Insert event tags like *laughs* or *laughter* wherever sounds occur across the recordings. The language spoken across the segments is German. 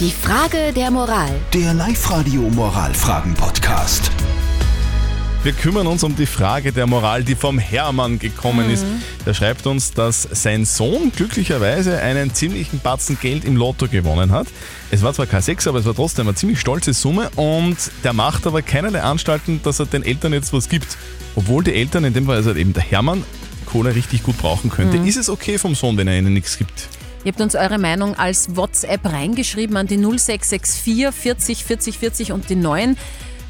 Die Frage der Moral. Der Live-Radio Moralfragen-Podcast. Wir kümmern uns um die Frage der Moral, die vom Hermann gekommen ist. Der schreibt uns, dass sein Sohn glücklicherweise einen ziemlichen Batzen Geld im Lotto gewonnen hat. Es war zwar kein Sechs, aber es war trotzdem eine ziemlich stolze Summe und der macht aber keinerlei Anstalten, dass er den Eltern jetzt was gibt. Obwohl die Eltern, in dem Fall also eben der Hermann, Kohle richtig gut brauchen könnte. Ist es okay vom Sohn, wenn er ihnen nichts gibt? Ihr habt uns eure Meinung als WhatsApp reingeschrieben an die 0664 40 40 40 und die 9.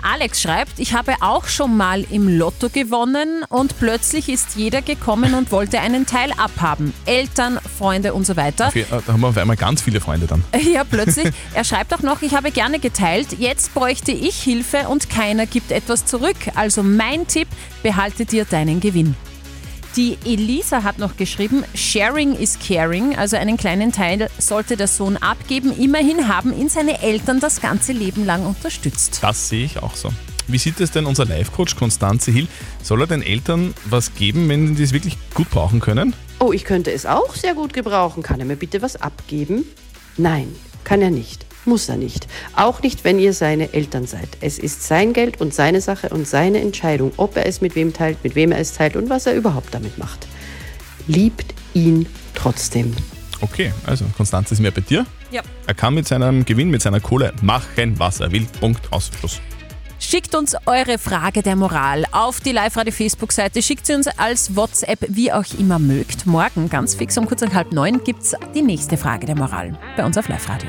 Alex schreibt, ich habe auch schon mal im Lotto gewonnen und plötzlich ist jeder gekommen und wollte einen Teil abhaben. Eltern, Freunde und so weiter. Okay, äh, da haben wir auf einmal ganz viele Freunde dann. *laughs* Ja, plötzlich. Er schreibt auch noch, ich habe gerne geteilt. Jetzt bräuchte ich Hilfe und keiner gibt etwas zurück. Also mein Tipp, behalte dir deinen Gewinn. Die Elisa hat noch geschrieben, Sharing is caring, also einen kleinen Teil sollte der Sohn abgeben. Immerhin haben ihn seine Eltern das ganze Leben lang unterstützt. Das sehe ich auch so. Wie sieht es denn unser Life-Coach Konstanze Hill? Soll er den Eltern was geben, wenn die es wirklich gut brauchen können? Oh, ich könnte es auch sehr gut gebrauchen. Kann er mir bitte was abgeben? Nein, kann er nicht. Muss er nicht. Auch nicht, wenn ihr seine Eltern seid. Es ist sein Geld und seine Sache und seine Entscheidung, ob er es mit wem teilt, mit wem er es teilt und was er überhaupt damit macht. Liebt ihn trotzdem. Okay, also Konstanze ist mehr bei dir. Ja. Er kann mit seinem Gewinn, mit seiner Kohle machen, was er will. Punkt, aus, Schluss. Schickt uns eure Frage der Moral auf die Live-Radio-Facebook-Seite. Schickt sie uns als WhatsApp, wie auch immer mögt. Morgen, ganz fix um kurz nach halb neun, gibt es die nächste Frage der Moral bei uns auf Live-Radio.